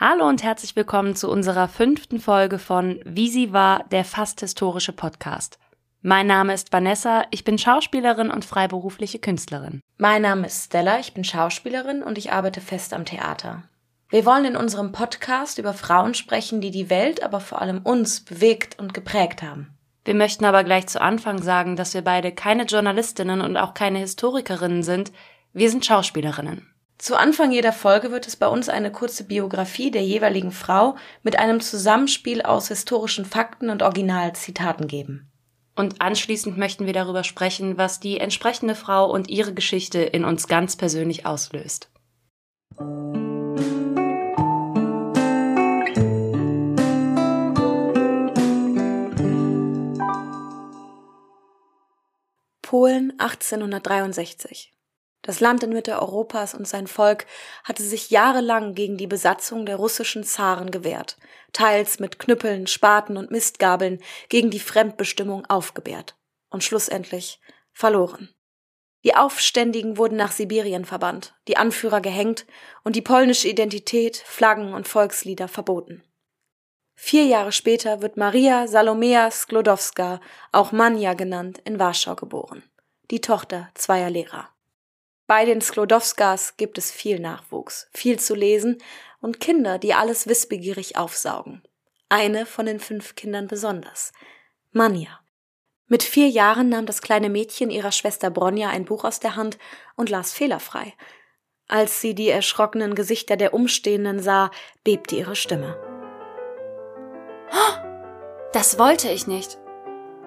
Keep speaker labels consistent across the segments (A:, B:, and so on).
A: Hallo und herzlich willkommen zu unserer fünften Folge von Wie sie war, der fast historische Podcast. Mein Name ist Vanessa, ich bin Schauspielerin und freiberufliche Künstlerin.
B: Mein Name ist Stella, ich bin Schauspielerin und ich arbeite fest am Theater. Wir wollen in unserem Podcast über Frauen sprechen, die die Welt, aber vor allem uns bewegt und geprägt haben.
A: Wir möchten aber gleich zu Anfang sagen, dass wir beide keine Journalistinnen und auch keine Historikerinnen sind, wir sind Schauspielerinnen.
B: Zu Anfang jeder Folge wird es bei uns eine kurze Biografie der jeweiligen Frau mit einem Zusammenspiel aus historischen Fakten und Originalzitaten geben.
A: Und anschließend möchten wir darüber sprechen, was die entsprechende Frau und ihre Geschichte in uns ganz persönlich auslöst.
B: Polen 1863 das Land in Mitte Europas und sein Volk hatte sich jahrelang gegen die Besatzung der russischen Zaren gewehrt, teils mit Knüppeln, Spaten und Mistgabeln gegen die Fremdbestimmung aufgebärt und schlussendlich verloren. Die Aufständigen wurden nach Sibirien verbannt, die Anführer gehängt und die polnische Identität, Flaggen und Volkslieder verboten. Vier Jahre später wird Maria Salomea Sklodowska, auch Manja genannt, in Warschau geboren, die Tochter zweier Lehrer. Bei den Sklodowskas gibt es viel Nachwuchs, viel zu lesen und Kinder, die alles wissbegierig aufsaugen. Eine von den fünf Kindern besonders. Manja. Mit vier Jahren nahm das kleine Mädchen ihrer Schwester Bronja ein Buch aus der Hand und las fehlerfrei. Als sie die erschrockenen Gesichter der Umstehenden sah, bebte ihre Stimme.
A: Das wollte ich nicht.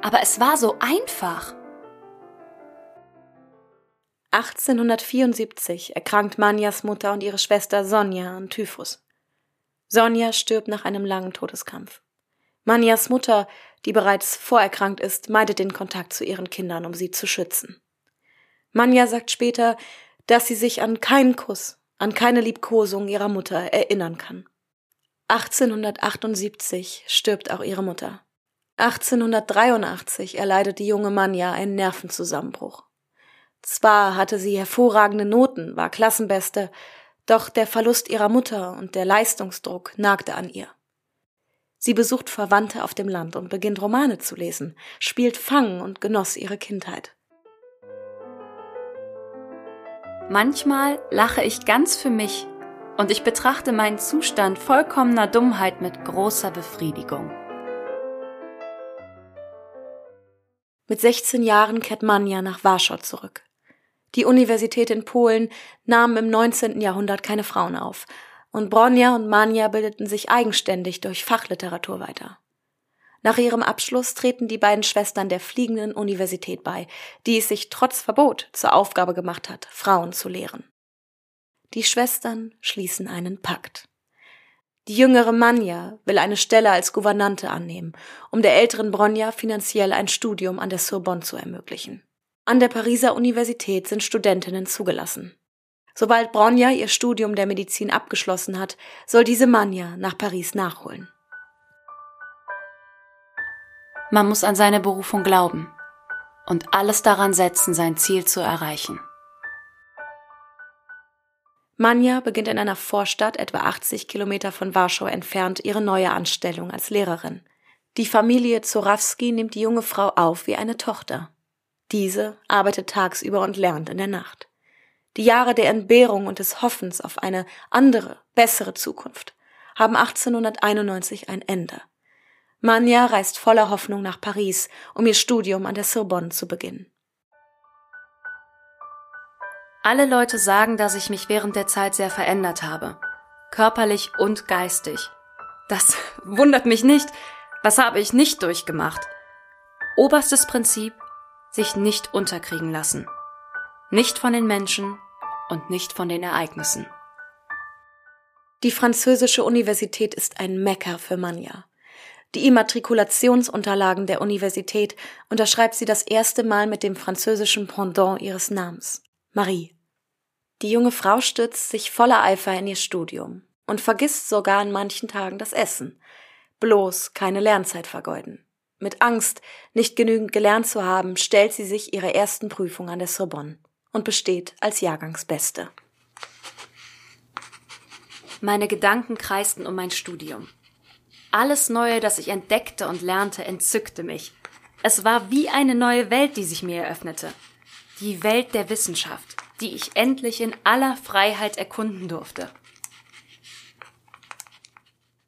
A: Aber es war so einfach.
B: 1874 erkrankt Manjas Mutter und ihre Schwester Sonja an Typhus. Sonja stirbt nach einem langen Todeskampf. Manjas Mutter, die bereits vorerkrankt ist, meidet den Kontakt zu ihren Kindern, um sie zu schützen. Manja sagt später, dass sie sich an keinen Kuss, an keine Liebkosung ihrer Mutter erinnern kann. 1878 stirbt auch ihre Mutter. 1883 erleidet die junge Manja einen Nervenzusammenbruch. Zwar hatte sie hervorragende Noten, war Klassenbeste, doch der Verlust ihrer Mutter und der Leistungsdruck nagte an ihr. Sie besucht Verwandte auf dem Land und beginnt Romane zu lesen, spielt Fang und genoss ihre Kindheit.
A: Manchmal lache ich ganz für mich und ich betrachte meinen Zustand vollkommener Dummheit mit großer Befriedigung.
B: Mit 16 Jahren kehrt Manja nach Warschau zurück. Die Universität in Polen nahm im 19. Jahrhundert keine Frauen auf, und Bronja und Manja bildeten sich eigenständig durch Fachliteratur weiter. Nach ihrem Abschluss treten die beiden Schwestern der Fliegenden Universität bei, die es sich trotz Verbot zur Aufgabe gemacht hat, Frauen zu lehren. Die Schwestern schließen einen Pakt. Die jüngere Manja will eine Stelle als Gouvernante annehmen, um der älteren Bronja finanziell ein Studium an der Sorbonne zu ermöglichen. An der Pariser Universität sind Studentinnen zugelassen. Sobald Bronja ihr Studium der Medizin abgeschlossen hat, soll diese Manja nach Paris nachholen.
A: Man muss an seine Berufung glauben und alles daran setzen, sein Ziel zu erreichen.
B: Manja beginnt in einer Vorstadt etwa 80 Kilometer von Warschau entfernt ihre neue Anstellung als Lehrerin. Die Familie Zorawski nimmt die junge Frau auf wie eine Tochter. Diese arbeitet tagsüber und lernt in der Nacht. Die Jahre der Entbehrung und des Hoffens auf eine andere, bessere Zukunft haben 1891 ein Ende. Manja reist voller Hoffnung nach Paris, um ihr Studium an der Sorbonne zu beginnen.
A: Alle Leute sagen, dass ich mich während der Zeit sehr verändert habe, körperlich und geistig. Das wundert mich nicht. Was habe ich nicht durchgemacht? Oberstes Prinzip, sich nicht unterkriegen lassen. Nicht von den Menschen und nicht von den Ereignissen.
B: Die französische Universität ist ein Mecker für Manja. Die Immatrikulationsunterlagen der Universität unterschreibt sie das erste Mal mit dem französischen Pendant ihres Namens, Marie. Die junge Frau stürzt sich voller Eifer in ihr Studium und vergisst sogar an manchen Tagen das Essen. Bloß keine Lernzeit vergeuden. Mit Angst, nicht genügend gelernt zu haben, stellt sie sich ihre ersten Prüfungen an der Sorbonne und besteht als Jahrgangsbeste.
A: Meine Gedanken kreisten um mein Studium. Alles Neue, das ich entdeckte und lernte, entzückte mich. Es war wie eine neue Welt, die sich mir eröffnete. Die Welt der Wissenschaft, die ich endlich in aller Freiheit erkunden durfte.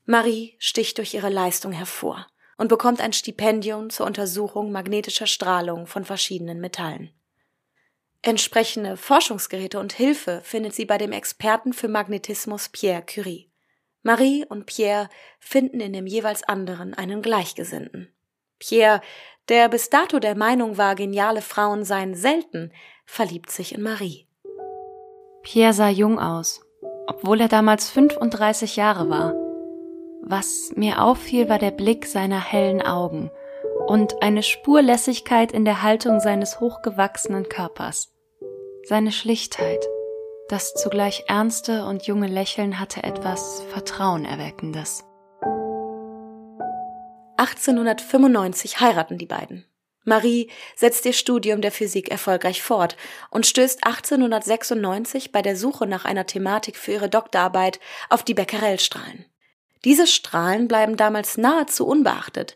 B: Marie sticht durch ihre Leistung hervor und bekommt ein Stipendium zur Untersuchung magnetischer Strahlung von verschiedenen Metallen. Entsprechende Forschungsgeräte und Hilfe findet sie bei dem Experten für Magnetismus Pierre Curie. Marie und Pierre finden in dem jeweils anderen einen Gleichgesinnten. Pierre, der bis dato der Meinung war, geniale Frauen seien selten, verliebt sich in Marie.
A: Pierre sah jung aus, obwohl er damals 35 Jahre war. Was mir auffiel, war der Blick seiner hellen Augen und eine Spurlässigkeit in der Haltung seines hochgewachsenen Körpers. Seine Schlichtheit, das zugleich ernste und junge Lächeln hatte etwas Vertrauenerweckendes.
B: 1895 heiraten die beiden. Marie setzt ihr Studium der Physik erfolgreich fort und stößt 1896 bei der Suche nach einer Thematik für ihre Doktorarbeit auf die Becquerelstrahlen. Diese Strahlen bleiben damals nahezu unbeachtet,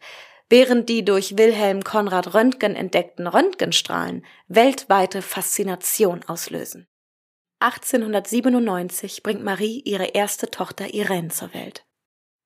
B: während die durch Wilhelm Konrad Röntgen entdeckten Röntgenstrahlen weltweite Faszination auslösen. 1897 bringt Marie ihre erste Tochter Irene zur Welt.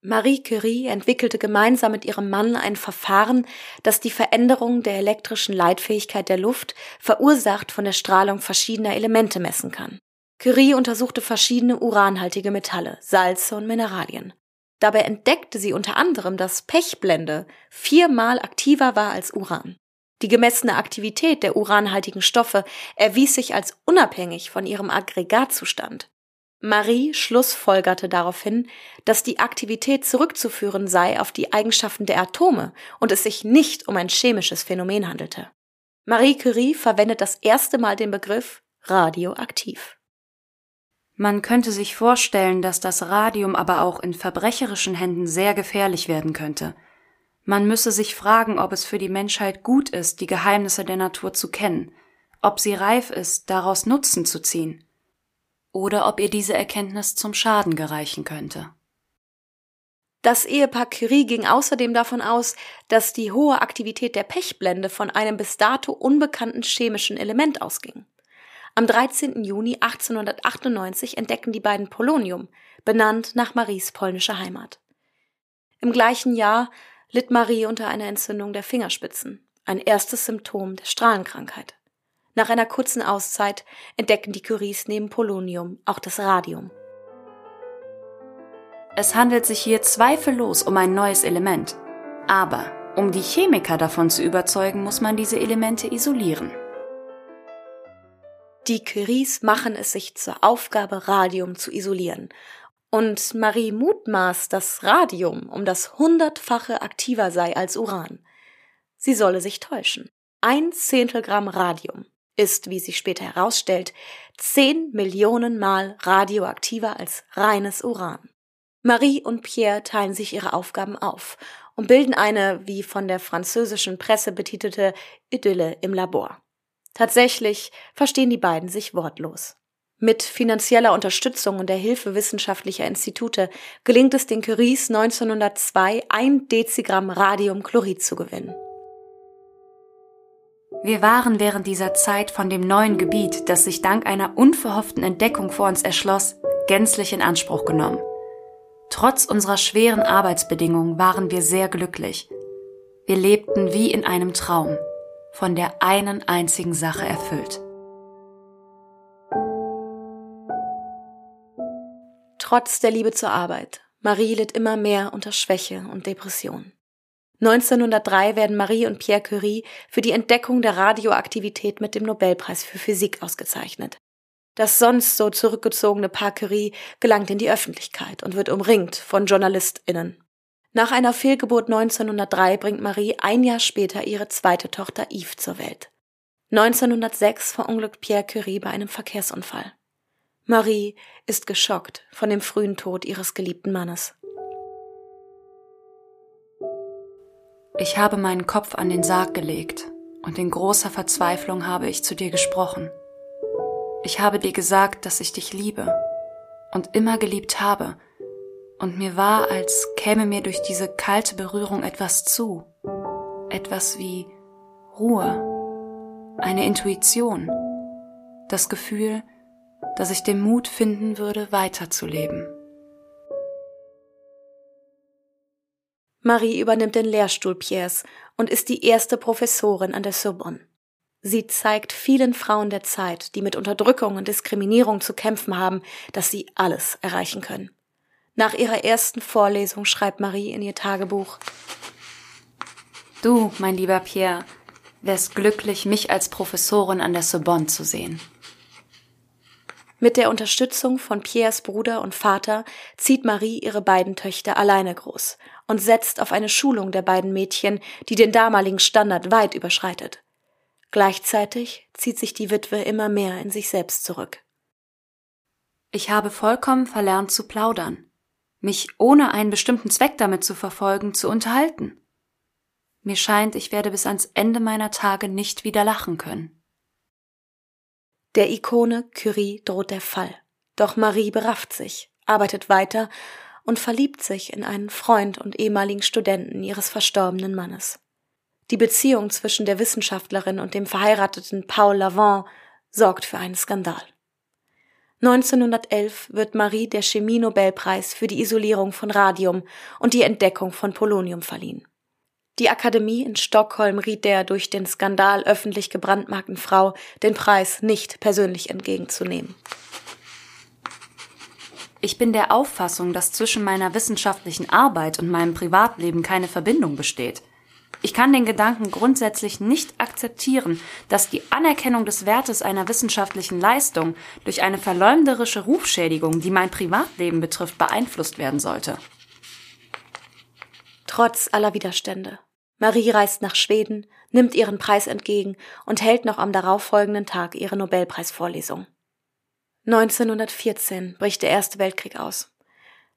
B: Marie Curie entwickelte gemeinsam mit ihrem Mann ein Verfahren, das die Veränderung der elektrischen Leitfähigkeit der Luft, verursacht von der Strahlung verschiedener Elemente messen kann. Curie untersuchte verschiedene uranhaltige Metalle, Salze und Mineralien. Dabei entdeckte sie unter anderem, dass Pechblende viermal aktiver war als Uran. Die gemessene Aktivität der uranhaltigen Stoffe erwies sich als unabhängig von ihrem Aggregatzustand. Marie schlussfolgerte daraufhin, dass die Aktivität zurückzuführen sei auf die Eigenschaften der Atome und es sich nicht um ein chemisches Phänomen handelte. Marie Curie verwendet das erste Mal den Begriff radioaktiv.
A: Man könnte sich vorstellen, dass das Radium aber auch in verbrecherischen Händen sehr gefährlich werden könnte. Man müsse sich fragen, ob es für die Menschheit gut ist, die Geheimnisse der Natur zu kennen, ob sie reif ist, daraus Nutzen zu ziehen, oder ob ihr diese Erkenntnis zum Schaden gereichen könnte.
B: Das Ehepaar Curie ging außerdem davon aus, dass die hohe Aktivität der Pechblende von einem bis dato unbekannten chemischen Element ausging. Am 13. Juni 1898 entdecken die beiden Polonium, benannt nach Maries polnischer Heimat. Im gleichen Jahr litt Marie unter einer Entzündung der Fingerspitzen, ein erstes Symptom der Strahlenkrankheit. Nach einer kurzen Auszeit entdecken die Curies neben Polonium auch das Radium.
A: Es handelt sich hier zweifellos um ein neues Element. Aber um die Chemiker davon zu überzeugen, muss man diese Elemente isolieren.
B: Die Curies machen es sich zur Aufgabe, Radium zu isolieren. Und Marie mutmaßt, dass Radium um das hundertfache aktiver sei als Uran. Sie solle sich täuschen. Ein Zehntel Gramm Radium ist, wie sich später herausstellt, zehn Millionen Mal radioaktiver als reines Uran. Marie und Pierre teilen sich ihre Aufgaben auf und bilden eine, wie von der französischen Presse betitelte, Idylle im Labor. Tatsächlich verstehen die beiden sich wortlos. Mit finanzieller Unterstützung und der Hilfe wissenschaftlicher Institute gelingt es den Curies 1902, ein Dezigramm Radiumchlorid zu gewinnen.
A: Wir waren während dieser Zeit von dem neuen Gebiet, das sich dank einer unverhofften Entdeckung vor uns erschloss, gänzlich in Anspruch genommen. Trotz unserer schweren Arbeitsbedingungen waren wir sehr glücklich. Wir lebten wie in einem Traum von der einen einzigen Sache erfüllt.
B: Trotz der Liebe zur Arbeit, Marie litt immer mehr unter Schwäche und Depression. 1903 werden Marie und Pierre Curie für die Entdeckung der Radioaktivität mit dem Nobelpreis für Physik ausgezeichnet. Das sonst so zurückgezogene Paar Curie gelangt in die Öffentlichkeit und wird umringt von JournalistInnen. Nach einer Fehlgeburt 1903 bringt Marie ein Jahr später ihre zweite Tochter Yves zur Welt. 1906 verunglückt Pierre Curie bei einem Verkehrsunfall. Marie ist geschockt von dem frühen Tod ihres geliebten Mannes.
A: Ich habe meinen Kopf an den Sarg gelegt und in großer Verzweiflung habe ich zu dir gesprochen. Ich habe dir gesagt, dass ich dich liebe und immer geliebt habe – und mir war, als käme mir durch diese kalte Berührung etwas zu, etwas wie Ruhe, eine Intuition, das Gefühl, dass ich den Mut finden würde, weiterzuleben.
B: Marie übernimmt den Lehrstuhl Piers und ist die erste Professorin an der Sorbonne. Sie zeigt vielen Frauen der Zeit, die mit Unterdrückung und Diskriminierung zu kämpfen haben, dass sie alles erreichen können. Nach ihrer ersten Vorlesung schreibt Marie in ihr Tagebuch
A: Du, mein lieber Pierre, wärst glücklich, mich als Professorin an der Sorbonne zu sehen.
B: Mit der Unterstützung von Piers Bruder und Vater zieht Marie ihre beiden Töchter alleine groß und setzt auf eine Schulung der beiden Mädchen, die den damaligen Standard weit überschreitet. Gleichzeitig zieht sich die Witwe immer mehr in sich selbst zurück.
A: Ich habe vollkommen verlernt zu plaudern, mich ohne einen bestimmten Zweck damit zu verfolgen, zu unterhalten. Mir scheint, ich werde bis ans Ende meiner Tage nicht wieder lachen können.
B: Der Ikone Curie droht der Fall. Doch Marie berafft sich, arbeitet weiter und verliebt sich in einen Freund und ehemaligen Studenten ihres verstorbenen Mannes. Die Beziehung zwischen der Wissenschaftlerin und dem verheirateten Paul Lavant sorgt für einen Skandal. 1911 wird Marie der Chemie-Nobelpreis für die Isolierung von Radium und die Entdeckung von Polonium verliehen. Die Akademie in Stockholm riet der durch den Skandal öffentlich gebrandmarkten Frau, den Preis nicht persönlich entgegenzunehmen.
A: Ich bin der Auffassung, dass zwischen meiner wissenschaftlichen Arbeit und meinem Privatleben keine Verbindung besteht. Ich kann den Gedanken grundsätzlich nicht akzeptieren, dass die Anerkennung des Wertes einer wissenschaftlichen Leistung durch eine verleumderische Rufschädigung, die mein Privatleben betrifft, beeinflusst werden sollte
B: trotz aller Widerstände. Marie reist nach Schweden, nimmt ihren Preis entgegen und hält noch am darauffolgenden Tag ihre Nobelpreisvorlesung. 1914 bricht der Erste Weltkrieg aus.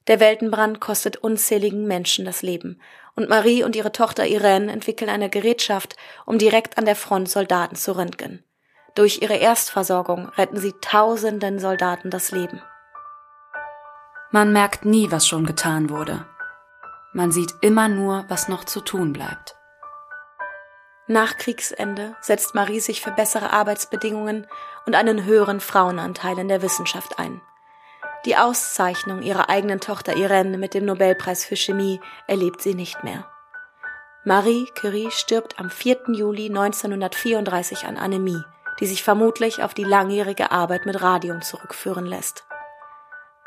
B: Der Weltenbrand kostet unzähligen Menschen das Leben, und Marie und ihre Tochter Irene entwickeln eine Gerätschaft, um direkt an der Front Soldaten zu röntgen. Durch ihre Erstversorgung retten sie tausenden Soldaten das Leben.
A: Man merkt nie, was schon getan wurde. Man sieht immer nur, was noch zu tun bleibt.
B: Nach Kriegsende setzt Marie sich für bessere Arbeitsbedingungen und einen höheren Frauenanteil in der Wissenschaft ein. Die Auszeichnung ihrer eigenen Tochter Irene mit dem Nobelpreis für Chemie erlebt sie nicht mehr. Marie Curie stirbt am 4. Juli 1934 an Anämie, die sich vermutlich auf die langjährige Arbeit mit Radium zurückführen lässt.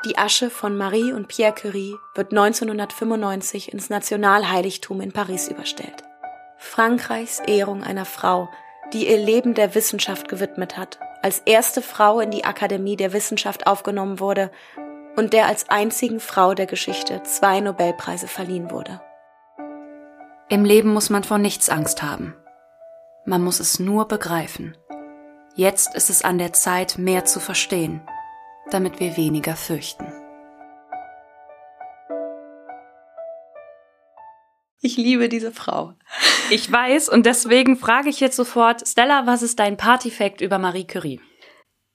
B: Die Asche von Marie und Pierre Curie wird 1995 ins Nationalheiligtum in Paris überstellt. Frankreichs Ehrung einer Frau, die ihr Leben der Wissenschaft gewidmet hat, als erste Frau in die Akademie der Wissenschaft aufgenommen wurde und der als einzigen Frau der Geschichte zwei Nobelpreise verliehen wurde.
A: Im Leben muss man vor nichts Angst haben. Man muss es nur begreifen. Jetzt ist es an der Zeit, mehr zu verstehen damit wir weniger fürchten.
B: Ich liebe diese Frau.
A: Ich weiß und deswegen frage ich jetzt sofort, Stella, was ist dein Partyfact über Marie Curie?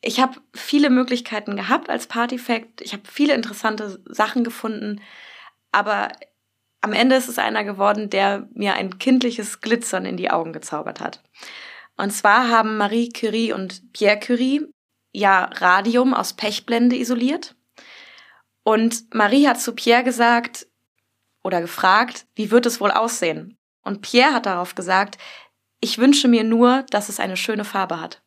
B: Ich habe viele Möglichkeiten gehabt als Partyfact. Ich habe viele interessante Sachen gefunden, aber am Ende ist es einer geworden, der mir ein kindliches Glitzern in die Augen gezaubert hat. Und zwar haben Marie Curie und Pierre Curie ja Radium aus Pechblende isoliert. Und Marie hat zu Pierre gesagt oder gefragt, wie wird es wohl aussehen? Und Pierre hat darauf gesagt, ich wünsche mir nur, dass es eine schöne Farbe hat.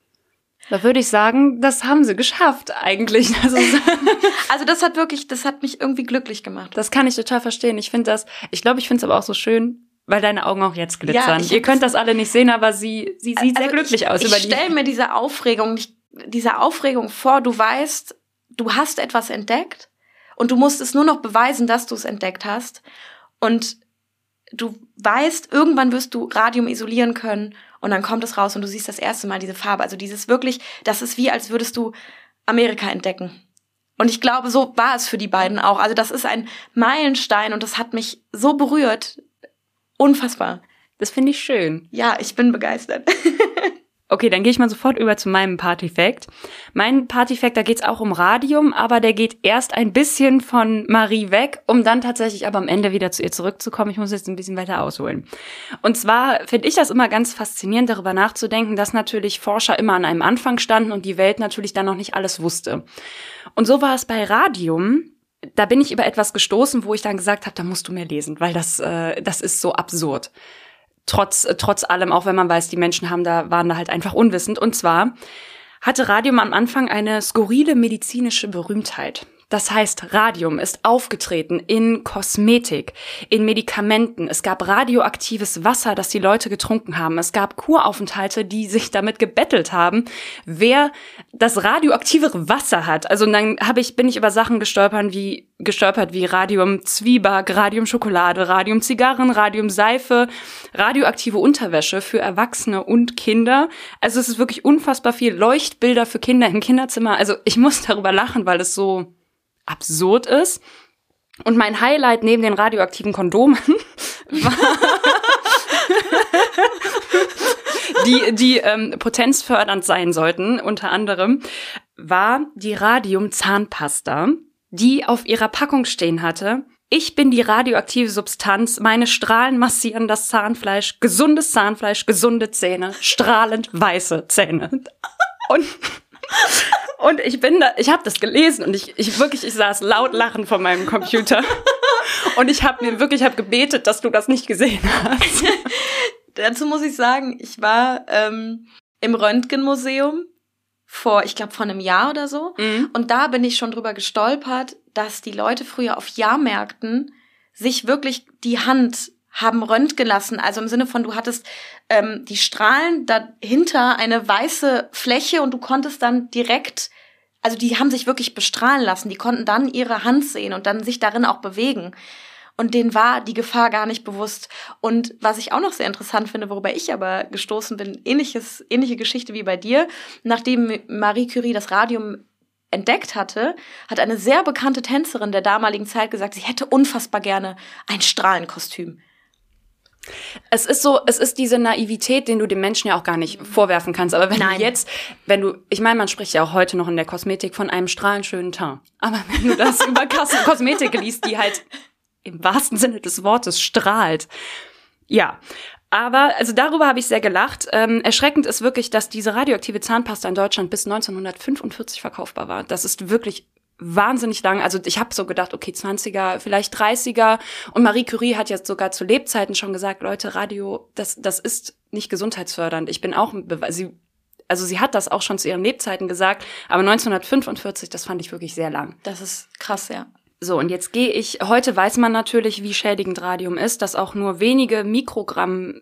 A: Da würde ich sagen, das haben sie geschafft eigentlich.
B: Also, also das hat wirklich, das hat mich irgendwie glücklich gemacht.
A: Das kann ich total verstehen. Ich finde das, ich glaube, ich finde es aber auch so schön, weil deine Augen auch jetzt glitzern. Ja, Ihr könnt das alle nicht sehen, aber sie, sie sieht also sehr glücklich
B: ich,
A: aus.
B: Ich stelle mir diese Aufregung dieser Aufregung vor, du weißt, du hast etwas entdeckt und du musst es nur noch beweisen, dass du es entdeckt hast. Und du weißt, irgendwann wirst du Radium isolieren können und dann kommt es raus und du siehst das erste Mal diese Farbe. Also dieses wirklich, das ist wie, als würdest du Amerika entdecken. Und ich glaube, so war es für die beiden auch. Also das ist ein Meilenstein und das hat mich so berührt. Unfassbar.
A: Das finde ich schön.
B: Ja, ich bin begeistert.
A: Okay, dann gehe ich mal sofort über zu meinem Partyfact. Mein Partyfact, da geht's auch um Radium, aber der geht erst ein bisschen von Marie weg, um dann tatsächlich aber am Ende wieder zu ihr zurückzukommen. Ich muss jetzt ein bisschen weiter ausholen. Und zwar finde ich das immer ganz faszinierend, darüber nachzudenken, dass natürlich Forscher immer an einem Anfang standen und die Welt natürlich dann noch nicht alles wusste. Und so war es bei Radium. Da bin ich über etwas gestoßen, wo ich dann gesagt habe, da musst du mehr lesen, weil das, äh, das ist so absurd trotz, trotz allem, auch wenn man weiß, die Menschen haben da, waren da halt einfach unwissend. Und zwar hatte Radium am Anfang eine skurrile medizinische Berühmtheit. Das heißt, Radium ist aufgetreten in Kosmetik, in Medikamenten. Es gab radioaktives Wasser, das die Leute getrunken haben. Es gab Kuraufenthalte, die sich damit gebettelt haben, wer das radioaktivere Wasser hat. Also dann habe ich bin ich über Sachen gestolpert wie gestolpert wie Radium Zwieback, Radium Schokolade, Radium Zigarren, Radium Seife, radioaktive Unterwäsche für Erwachsene und Kinder. Also es ist wirklich unfassbar viel Leuchtbilder für Kinder im Kinderzimmer. Also ich muss darüber lachen, weil es so absurd ist. Und mein Highlight neben den radioaktiven Kondomen war die, die ähm, potenzfördernd sein sollten, unter anderem, war die Radium-Zahnpasta, die auf ihrer Packung stehen hatte. Ich bin die radioaktive Substanz, meine Strahlen massieren das Zahnfleisch, gesundes Zahnfleisch, gesunde Zähne, strahlend weiße Zähne. Und und ich bin da, ich habe das gelesen und ich, ich wirklich, ich saß laut lachen vor meinem Computer. Und ich habe mir wirklich, hab gebetet, dass du das nicht gesehen hast.
B: Dazu muss ich sagen, ich war ähm, im Röntgenmuseum vor, ich glaube, vor einem Jahr oder so. Mhm. Und da bin ich schon drüber gestolpert, dass die Leute früher auf Jahrmärkten sich wirklich die Hand haben röntgen lassen. Also im Sinne von, du hattest ähm, die Strahlen dahinter eine weiße Fläche und du konntest dann direkt, also die haben sich wirklich bestrahlen lassen. Die konnten dann ihre Hand sehen und dann sich darin auch bewegen. Und denen war die Gefahr gar nicht bewusst. Und was ich auch noch sehr interessant finde, worüber ich aber gestoßen bin, ähnliches, ähnliche Geschichte wie bei dir, nachdem Marie Curie das Radium entdeckt hatte, hat eine sehr bekannte Tänzerin der damaligen Zeit gesagt, sie hätte unfassbar gerne ein Strahlenkostüm.
A: Es ist so, es ist diese Naivität, den du dem Menschen ja auch gar nicht vorwerfen kannst. Aber wenn Nein. du jetzt, wenn du, ich meine, man spricht ja auch heute noch in der Kosmetik von einem strahlenschönen Teint. Aber wenn du das über Kosmetik liest, die halt im wahrsten Sinne des Wortes strahlt. Ja. Aber, also darüber habe ich sehr gelacht. Ähm, erschreckend ist wirklich, dass diese radioaktive Zahnpasta in Deutschland bis 1945 verkaufbar war. Das ist wirklich wahnsinnig lang. Also ich habe so gedacht, okay, 20er, vielleicht 30er. Und Marie Curie hat jetzt sogar zu Lebzeiten schon gesagt, Leute, Radio, das, das ist nicht gesundheitsfördernd. Ich bin auch, sie, also sie hat das auch schon zu ihren Lebzeiten gesagt, aber 1945, das fand ich wirklich sehr lang.
B: Das ist krass, ja.
A: So, und jetzt gehe ich, heute weiß man natürlich, wie schädigend Radium ist, dass auch nur wenige Mikrogramm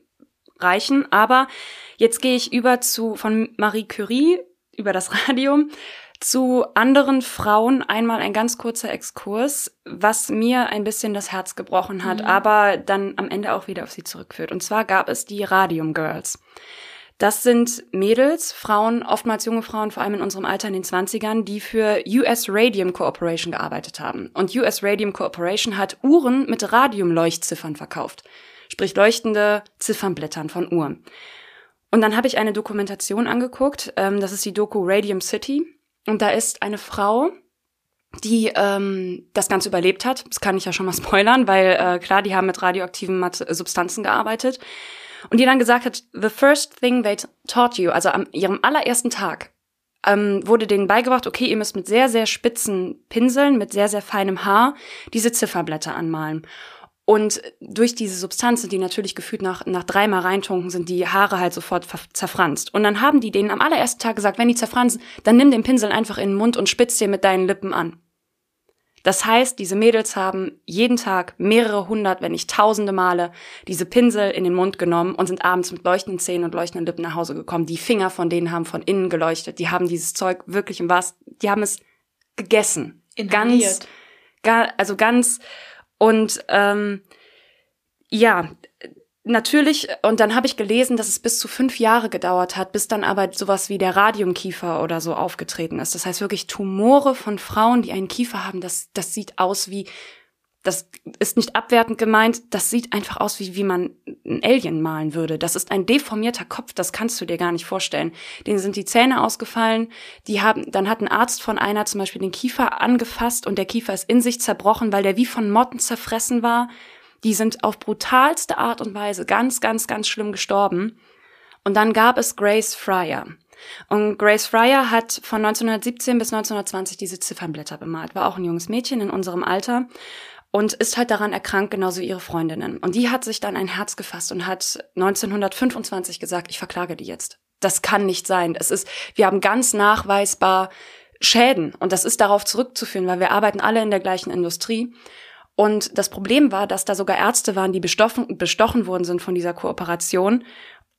A: reichen, aber jetzt gehe ich über zu, von Marie Curie, über das Radium, zu anderen Frauen einmal ein ganz kurzer Exkurs, was mir ein bisschen das Herz gebrochen hat, mhm. aber dann am Ende auch wieder auf sie zurückführt. Und zwar gab es die Radium Girls. Das sind Mädels, Frauen, oftmals junge Frauen, vor allem in unserem Alter in den 20ern, die für US Radium Corporation gearbeitet haben. Und US Radium Corporation hat Uhren mit Radiumleuchtziffern verkauft. Sprich leuchtende Ziffernblättern von Uhren. Und dann habe ich eine Dokumentation angeguckt, ähm, das ist die Doku Radium City. Und da ist eine Frau, die ähm, das Ganze überlebt hat. Das kann ich ja schon mal spoilern, weil äh, klar, die haben mit radioaktiven Mat Substanzen gearbeitet. Und die dann gesagt hat, the first thing they taught you, also am ihrem allerersten Tag, ähm, wurde denen beigebracht, okay, ihr müsst mit sehr, sehr spitzen Pinseln, mit sehr, sehr feinem Haar diese Zifferblätter anmalen. Und durch diese Substanzen, die natürlich gefühlt nach, nach dreimal reintunken, sind die Haare halt sofort zerfranst. Und dann haben die denen am allerersten Tag gesagt, wenn die zerfransen, dann nimm den Pinsel einfach in den Mund und spitz dir mit deinen Lippen an. Das heißt, diese Mädels haben jeden Tag mehrere hundert, wenn nicht tausende Male diese Pinsel in den Mund genommen und sind abends mit leuchtenden Zähnen und leuchtenden Lippen nach Hause gekommen. Die Finger von denen haben von innen geleuchtet. Die haben dieses Zeug wirklich im was, die haben es gegessen.
B: Inhaliert.
A: Ganz, also ganz und ähm, ja, natürlich, und dann habe ich gelesen, dass es bis zu fünf Jahre gedauert hat, bis dann aber sowas wie der Radiumkiefer oder so aufgetreten ist. Das heißt wirklich Tumore von Frauen, die einen Kiefer haben, das, das sieht aus wie das ist nicht abwertend gemeint, das sieht einfach aus, wie, wie man ein Alien malen würde. Das ist ein deformierter Kopf, das kannst du dir gar nicht vorstellen. Denen sind die Zähne ausgefallen, die haben, dann hat ein Arzt von einer zum Beispiel den Kiefer angefasst und der Kiefer ist in sich zerbrochen, weil der wie von Motten zerfressen war. Die sind auf brutalste Art und Weise ganz, ganz, ganz schlimm gestorben. Und dann gab es Grace Fryer. Und Grace Fryer hat von 1917 bis 1920 diese Ziffernblätter bemalt, war auch ein junges Mädchen in unserem Alter und ist halt daran erkrankt, genauso ihre Freundinnen. Und die hat sich dann ein Herz gefasst und hat 1925 gesagt, ich verklage die jetzt. Das kann nicht sein. Es ist, wir haben ganz nachweisbar Schäden und das ist darauf zurückzuführen, weil wir arbeiten alle in der gleichen Industrie. Und das Problem war, dass da sogar Ärzte waren, die bestochen, bestochen worden sind von dieser Kooperation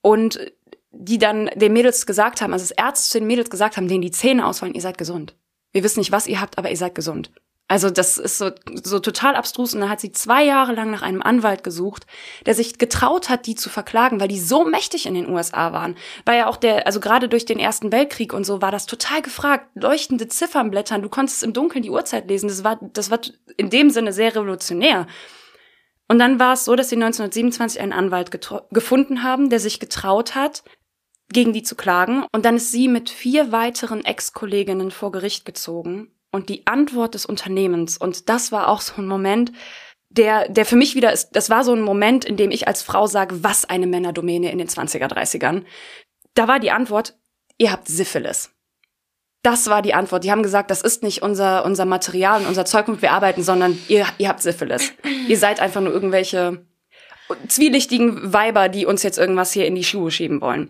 A: und die dann den Mädels gesagt haben, also das Ärzte den Mädels gesagt haben, denen die Zähne ausfallen, ihr seid gesund. Wir wissen nicht, was ihr habt, aber ihr seid gesund. Also das ist so, so total abstrus. Und da hat sie zwei Jahre lang nach einem Anwalt gesucht, der sich getraut hat, die zu verklagen, weil die so mächtig in den USA waren. Weil ja auch der, also gerade durch den Ersten Weltkrieg und so war das total gefragt. Leuchtende Ziffernblättern, du konntest im Dunkeln die Uhrzeit lesen. Das war, das war in dem Sinne sehr revolutionär. Und dann war es so, dass sie 1927 einen Anwalt gefunden haben, der sich getraut hat, gegen die zu klagen. Und dann ist sie mit vier weiteren Ex-Kolleginnen vor Gericht gezogen und die Antwort des Unternehmens. Und das war auch so ein Moment, der, der für mich wieder ist, das war so ein Moment, in dem ich als Frau sage, was eine Männerdomäne in den 20er, 30ern. Da war die Antwort, ihr habt Syphilis. Das war die Antwort. Die haben gesagt, das ist nicht unser, unser Material und unser Zeug, womit wir arbeiten, sondern ihr, ihr habt Syphilis. ihr seid einfach nur irgendwelche zwielichtigen Weiber, die uns jetzt irgendwas hier in die Schuhe schieben wollen.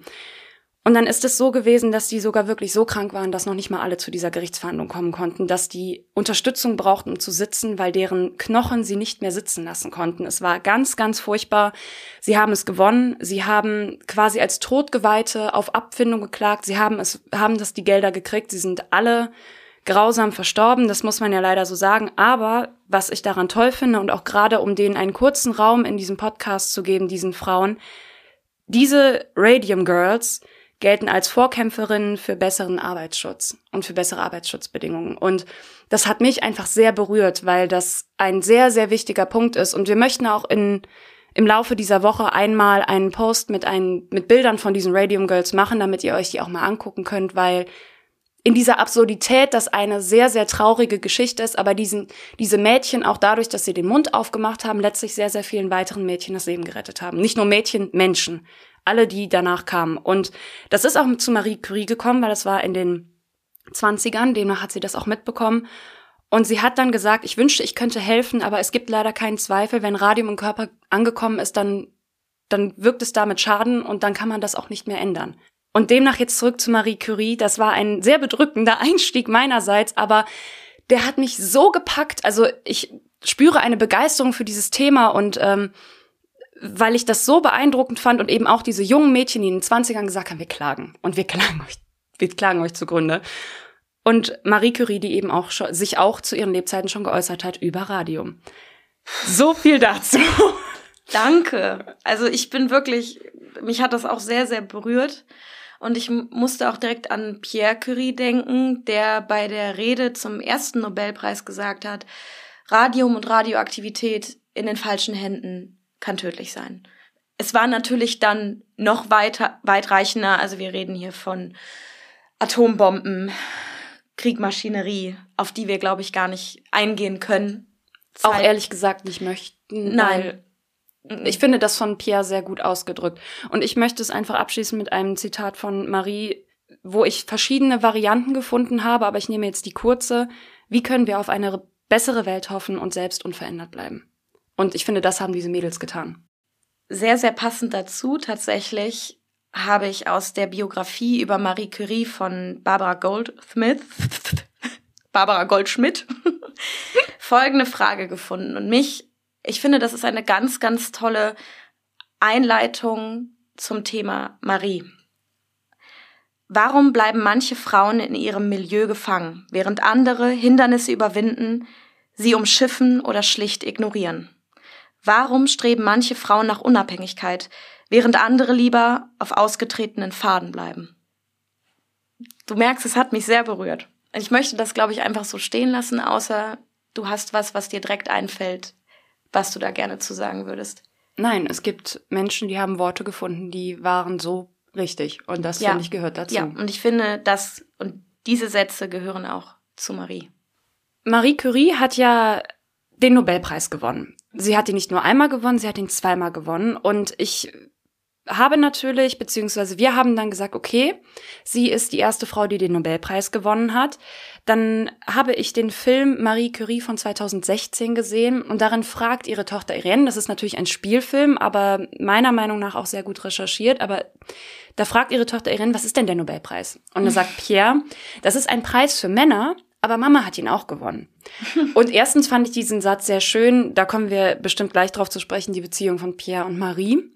A: Und dann ist es so gewesen, dass die sogar wirklich so krank waren, dass noch nicht mal alle zu dieser Gerichtsverhandlung kommen konnten, dass die Unterstützung brauchten, um zu sitzen, weil deren Knochen sie nicht mehr sitzen lassen konnten. Es war ganz, ganz furchtbar. Sie haben es gewonnen. Sie haben quasi als Todgeweihte auf Abfindung geklagt. Sie haben es, haben das die Gelder gekriegt. Sie sind alle grausam verstorben. Das muss man ja leider so sagen. Aber was ich daran toll finde und auch gerade um denen einen kurzen Raum in diesem Podcast zu geben, diesen Frauen, diese Radium Girls, gelten als Vorkämpferinnen für besseren Arbeitsschutz und für bessere Arbeitsschutzbedingungen. Und das hat mich einfach sehr berührt, weil das ein sehr, sehr wichtiger Punkt ist. Und wir möchten auch in, im Laufe dieser Woche einmal einen Post mit, ein, mit Bildern von diesen Radium Girls machen, damit ihr euch die auch mal angucken könnt, weil in dieser Absurdität, dass eine sehr, sehr traurige Geschichte ist, aber diesen, diese Mädchen auch dadurch, dass sie den Mund aufgemacht haben, letztlich sehr, sehr vielen weiteren Mädchen das Leben gerettet haben. Nicht nur Mädchen, Menschen alle, die danach kamen. Und das ist auch zu Marie Curie gekommen, weil das war in den 20ern, demnach hat sie das auch mitbekommen. Und sie hat dann gesagt, ich wünschte, ich könnte helfen, aber es gibt leider keinen Zweifel, wenn Radium im Körper angekommen ist, dann, dann wirkt es damit Schaden und dann kann man das auch nicht mehr ändern. Und demnach jetzt zurück zu Marie Curie. Das war ein sehr bedrückender Einstieg meinerseits, aber der hat mich so gepackt. Also ich spüre eine Begeisterung für dieses Thema und ähm, weil ich das so beeindruckend fand und eben auch diese jungen Mädchen, die in den 20ern gesagt haben, wir klagen und wir klagen euch, wir klagen euch zugrunde. Und Marie Curie, die eben auch schon, sich auch zu ihren Lebzeiten schon geäußert hat über Radium. So viel dazu.
B: Danke. Also ich bin wirklich, mich hat das auch sehr, sehr berührt. Und ich musste auch direkt an Pierre Curie denken, der bei der Rede zum ersten Nobelpreis gesagt hat, Radium und Radioaktivität in den falschen Händen kann tödlich sein. Es war natürlich dann noch weiter, weitreichender, also wir reden hier von Atombomben, Kriegmaschinerie, auf die wir, glaube ich, gar nicht eingehen können.
A: Zeit Auch ehrlich gesagt nicht möchten.
B: Nein.
A: Ich finde das von Pierre sehr gut ausgedrückt. Und ich möchte es einfach abschließen mit einem Zitat von Marie, wo ich verschiedene Varianten gefunden habe, aber ich nehme jetzt die kurze. Wie können wir auf eine bessere Welt hoffen und selbst unverändert bleiben? Und ich finde, das haben diese Mädels getan.
B: Sehr, sehr passend dazu tatsächlich habe ich aus der Biografie über Marie Curie von Barbara Goldsmith, Barbara Goldschmidt, folgende Frage gefunden. Und mich, ich finde, das ist eine ganz, ganz tolle Einleitung zum Thema Marie. Warum bleiben manche Frauen in ihrem Milieu gefangen, während andere Hindernisse überwinden, sie umschiffen oder schlicht ignorieren? Warum streben manche Frauen nach Unabhängigkeit, während andere lieber auf ausgetretenen Faden bleiben? Du merkst, es hat mich sehr berührt. Ich möchte das, glaube ich, einfach so stehen lassen, außer du hast was, was dir direkt einfällt, was du da gerne zu sagen würdest.
A: Nein, es gibt Menschen, die haben Worte gefunden, die waren so richtig. Und das, ja. finde ich, gehört dazu.
B: Ja, und ich finde, das und diese Sätze gehören auch zu Marie.
A: Marie Curie hat ja den Nobelpreis gewonnen. Sie hat ihn nicht nur einmal gewonnen, sie hat ihn zweimal gewonnen. Und ich habe natürlich, beziehungsweise wir haben dann gesagt, okay, sie ist die erste Frau, die den Nobelpreis gewonnen hat. Dann habe ich den Film Marie Curie von 2016 gesehen und darin fragt ihre Tochter Irene, das ist natürlich ein Spielfilm, aber meiner Meinung nach auch sehr gut recherchiert, aber da fragt ihre Tochter Irene, was ist denn der Nobelpreis? Und da sagt Pierre, das ist ein Preis für Männer, aber Mama hat ihn auch gewonnen. Und erstens fand ich diesen Satz sehr schön, da kommen wir bestimmt gleich drauf zu sprechen, die Beziehung von Pierre und Marie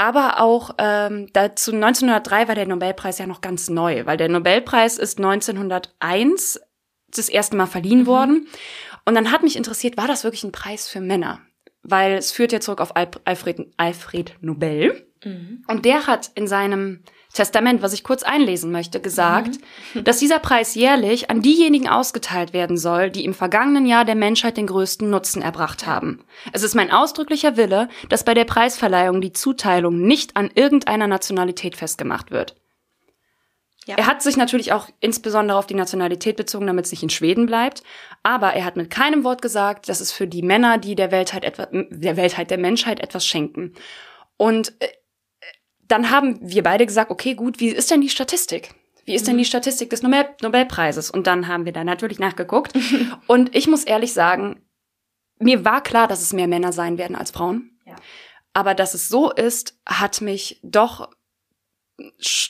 A: aber auch ähm, dazu 1903 war der Nobelpreis ja noch ganz neu, weil der Nobelpreis ist 1901 das erste Mal verliehen mhm. worden. Und dann hat mich interessiert, war das wirklich ein Preis für Männer? Weil es führt ja zurück auf Alfred, Alfred Nobel. Mhm. Und der hat in seinem Testament, was ich kurz einlesen möchte, gesagt, mhm. dass dieser Preis jährlich an diejenigen ausgeteilt werden soll, die im vergangenen Jahr der Menschheit den größten Nutzen erbracht haben. Es ist mein ausdrücklicher Wille, dass bei der Preisverleihung die Zuteilung nicht an irgendeiner Nationalität festgemacht wird. Ja. Er hat sich natürlich auch insbesondere auf die Nationalität bezogen, damit es nicht in Schweden bleibt. Aber er hat mit keinem Wort gesagt, dass es für die Männer, die der Weltheit etwas, der Weltheit, der Menschheit etwas schenken. Und äh, dann haben wir beide gesagt, okay, gut, wie ist denn die Statistik? Wie ist denn die mhm. Statistik des Nobel Nobelpreises? Und dann haben wir da natürlich nachgeguckt. und ich muss ehrlich sagen, mir war klar, dass es mehr Männer sein werden als Frauen. Ja. Aber dass es so ist, hat mich doch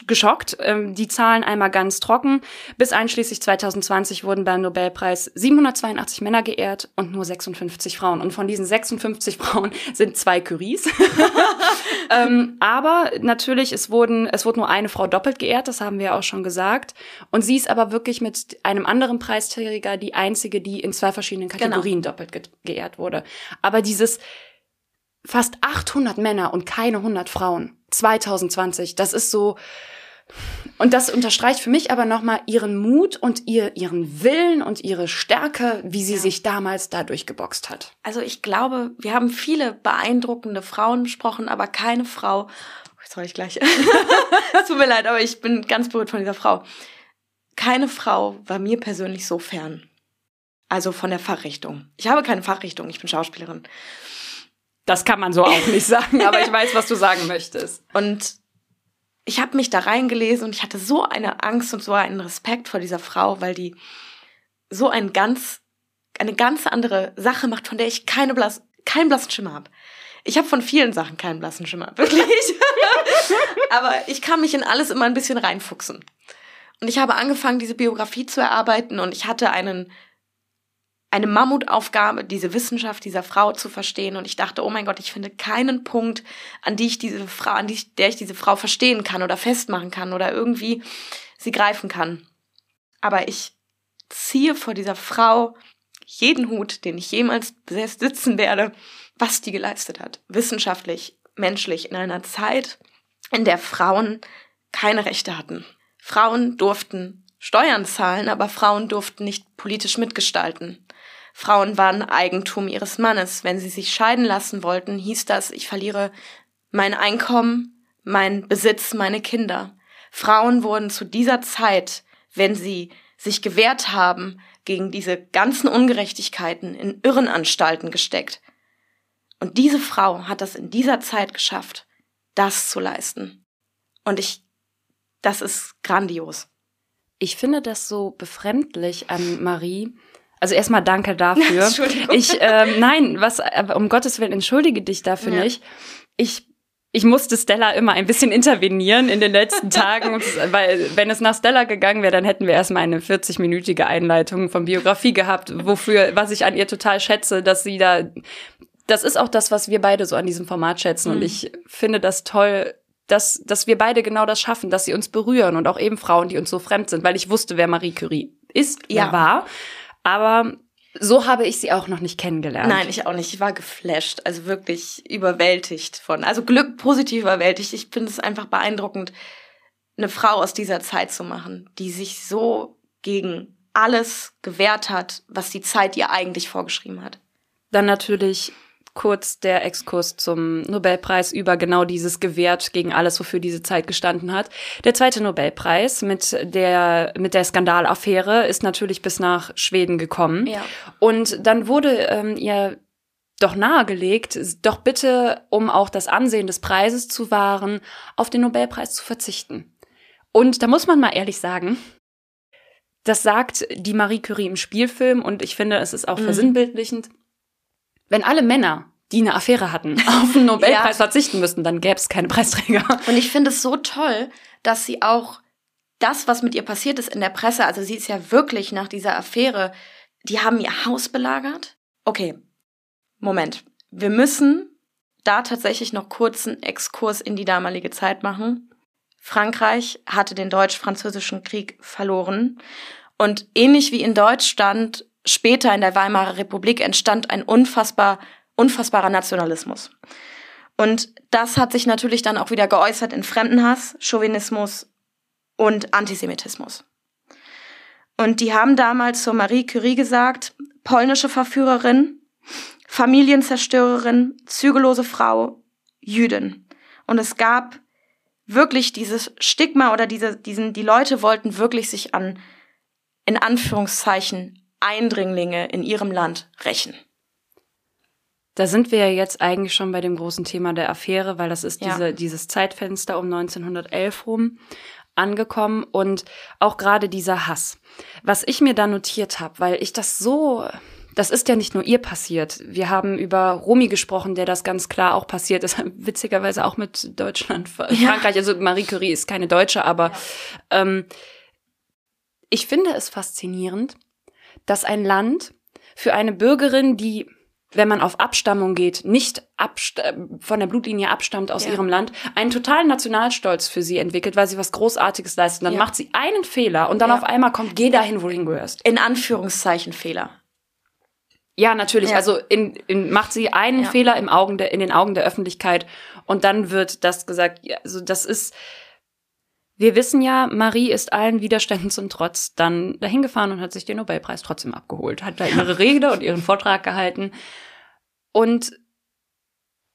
A: geschockt. Ähm, die Zahlen einmal ganz trocken. Bis einschließlich 2020 wurden beim Nobelpreis 782 Männer geehrt und nur 56 Frauen. Und von diesen 56 Frauen sind zwei Curies. ähm, aber natürlich, es wurden, es wurde nur eine Frau doppelt geehrt, das haben wir auch schon gesagt. Und sie ist aber wirklich mit einem anderen Preisträger die einzige, die in zwei verschiedenen genau. Kategorien genau. doppelt ge geehrt wurde. Aber dieses fast 800 Männer und keine 100 Frauen 2020. Das ist so, und das unterstreicht für mich aber nochmal ihren Mut und ihr, ihren Willen und ihre Stärke, wie sie ja. sich damals da durchgeboxt hat.
B: Also ich glaube, wir haben viele beeindruckende Frauen besprochen, aber keine Frau, oh, jetzt soll ich gleich, es tut mir leid, aber ich bin ganz berührt von dieser Frau. Keine Frau war mir persönlich so fern. Also von der Fachrichtung. Ich habe keine Fachrichtung, ich bin Schauspielerin.
A: Das kann man so auch nicht sagen, aber ich weiß, was du sagen möchtest.
B: Und ich habe mich da reingelesen und ich hatte so eine Angst und so einen Respekt vor dieser Frau, weil die so ein ganz, eine ganz andere Sache macht, von der ich keine blass, keinen blassen Schimmer habe. Ich habe von vielen Sachen keinen blassen Schimmer, wirklich. Aber ich kann mich in alles immer ein bisschen reinfuchsen. Und ich habe angefangen, diese Biografie zu erarbeiten und ich hatte einen eine Mammutaufgabe, diese Wissenschaft dieser Frau zu verstehen. Und ich dachte, oh mein Gott, ich finde keinen Punkt, an die ich diese Frau, an die ich, der ich diese Frau verstehen kann oder festmachen kann oder irgendwie sie greifen kann. Aber ich ziehe vor dieser Frau jeden Hut, den ich jemals sitzen werde, was die geleistet hat. Wissenschaftlich, menschlich, in einer Zeit, in der Frauen keine Rechte hatten. Frauen durften Steuern zahlen, aber Frauen durften nicht politisch mitgestalten. Frauen waren Eigentum ihres Mannes. Wenn sie sich scheiden lassen wollten, hieß das, ich verliere mein Einkommen, mein Besitz, meine Kinder. Frauen wurden zu dieser Zeit, wenn sie sich gewehrt haben gegen diese ganzen Ungerechtigkeiten, in Irrenanstalten gesteckt. Und diese Frau hat das in dieser Zeit geschafft, das zu leisten. Und ich, das ist grandios.
A: Ich finde das so befremdlich an Marie, also erstmal danke dafür. Entschuldigung. Ich, ähm, nein, was, um Gottes Willen, entschuldige dich dafür ja. nicht. Ich ich musste Stella immer ein bisschen intervenieren in den letzten Tagen, weil wenn es nach Stella gegangen wäre, dann hätten wir erstmal eine 40-minütige Einleitung von Biografie gehabt, wofür, was ich an ihr total schätze, dass sie da, das ist auch das, was wir beide so an diesem Format schätzen mhm. und ich finde das toll, dass, dass wir beide genau das schaffen, dass sie uns berühren und auch eben Frauen, die uns so fremd sind, weil ich wusste, wer Marie Curie ist, ja. war. Aber so habe ich sie auch noch nicht kennengelernt.
B: Nein, ich auch nicht. Ich war geflasht, also wirklich überwältigt von, also Glück positiv überwältigt. Ich finde es einfach beeindruckend, eine Frau aus dieser Zeit zu machen, die sich so gegen alles gewehrt hat, was die Zeit ihr eigentlich vorgeschrieben hat.
A: Dann natürlich kurz der Exkurs zum Nobelpreis über genau dieses gewährt gegen alles, wofür diese Zeit gestanden hat. Der zweite Nobelpreis mit der, mit der Skandalaffäre ist natürlich bis nach Schweden gekommen. Ja. Und dann wurde ähm, ihr doch nahegelegt, doch bitte, um auch das Ansehen des Preises zu wahren, auf den Nobelpreis zu verzichten. Und da muss man mal ehrlich sagen, das sagt die Marie Curie im Spielfilm und ich finde, es ist auch mhm. versinnbildlichend. Wenn alle Männer, die eine Affäre hatten, auf den Nobelpreis ja. verzichten müssten, dann gäbe es keine Preisträger.
B: Und ich finde es so toll, dass sie auch das, was mit ihr passiert ist in der Presse, also sie ist ja wirklich nach dieser Affäre, die haben ihr Haus belagert. Okay, Moment. Wir müssen da tatsächlich noch kurzen Exkurs in die damalige Zeit machen. Frankreich hatte den deutsch-französischen Krieg verloren und ähnlich wie in Deutschland später in der Weimarer Republik entstand ein unfassbar, unfassbarer Nationalismus. Und das hat sich natürlich dann auch wieder geäußert in Fremdenhass, Chauvinismus und Antisemitismus. Und die haben damals zur Marie Curie gesagt, polnische Verführerin, Familienzerstörerin, zügellose Frau, Jüdin. Und es gab wirklich dieses Stigma oder diese, diesen, die Leute wollten wirklich sich an, in Anführungszeichen, Eindringlinge in ihrem Land rächen.
A: Da sind wir ja jetzt eigentlich schon bei dem großen Thema der Affäre, weil das ist diese, ja. dieses Zeitfenster um 1911 rum angekommen und auch gerade dieser Hass. Was ich mir da notiert habe, weil ich das so das ist ja nicht nur ihr passiert. Wir haben über Romy gesprochen, der das ganz klar auch passiert ist. Witzigerweise auch mit Deutschland, Frankreich. Ja. Also Marie Curie ist keine Deutsche, aber ja. ähm, ich finde es faszinierend, dass ein Land für eine Bürgerin, die wenn man auf Abstammung geht, nicht von der Blutlinie abstammt aus ja. ihrem Land, einen totalen Nationalstolz für sie entwickelt, weil sie was Großartiges leistet. Dann ja. macht sie einen Fehler und dann ja. auf einmal kommt, geh dahin, wohin gehörst.
B: In Anführungszeichen Fehler.
A: Ja, natürlich. Also in, in, macht sie einen. Fehler im Augen der, in den Augen der Öffentlichkeit und dann wird das gesagt. Also das ist. Wir wissen ja, Marie ist allen Widerständen zum Trotz dann dahin gefahren und hat sich den Nobelpreis trotzdem abgeholt, hat da ihre Rede und ihren Vortrag gehalten. Und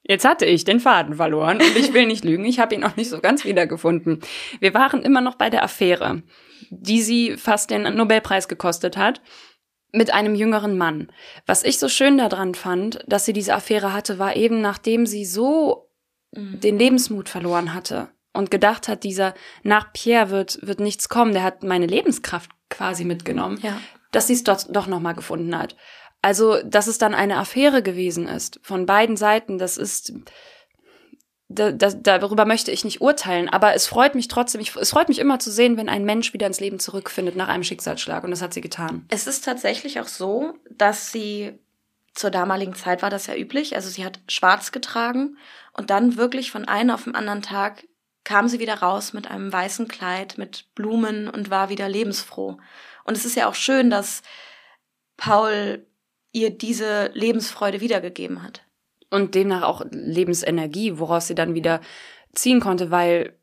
A: Jetzt hatte ich den Faden verloren und ich will nicht lügen, ich habe ihn auch nicht so ganz wiedergefunden. Wir waren immer noch bei der Affäre, die sie fast den Nobelpreis gekostet hat mit einem jüngeren Mann. Was ich so schön daran fand, dass sie diese Affäre hatte, war eben, nachdem sie so mhm. den Lebensmut verloren hatte und gedacht hat, dieser nach Pierre wird, wird nichts kommen, der hat meine Lebenskraft quasi mitgenommen, ja. dass sie es dort doch nochmal gefunden hat. Also, dass es dann eine Affäre gewesen ist, von beiden Seiten, das ist, da, da, darüber möchte ich nicht urteilen, aber es freut mich trotzdem, ich, es freut mich immer zu sehen, wenn ein Mensch wieder ins Leben zurückfindet nach einem Schicksalsschlag und das hat sie getan.
B: Es ist tatsächlich auch so, dass sie zur damaligen Zeit war das ja üblich, also sie hat schwarz getragen und dann wirklich von einem auf den anderen Tag kam sie wieder raus mit einem weißen Kleid, mit Blumen und war wieder lebensfroh. Und es ist ja auch schön, dass Paul ihr diese Lebensfreude wiedergegeben hat
A: und demnach auch Lebensenergie, woraus sie dann wieder ziehen konnte, weil,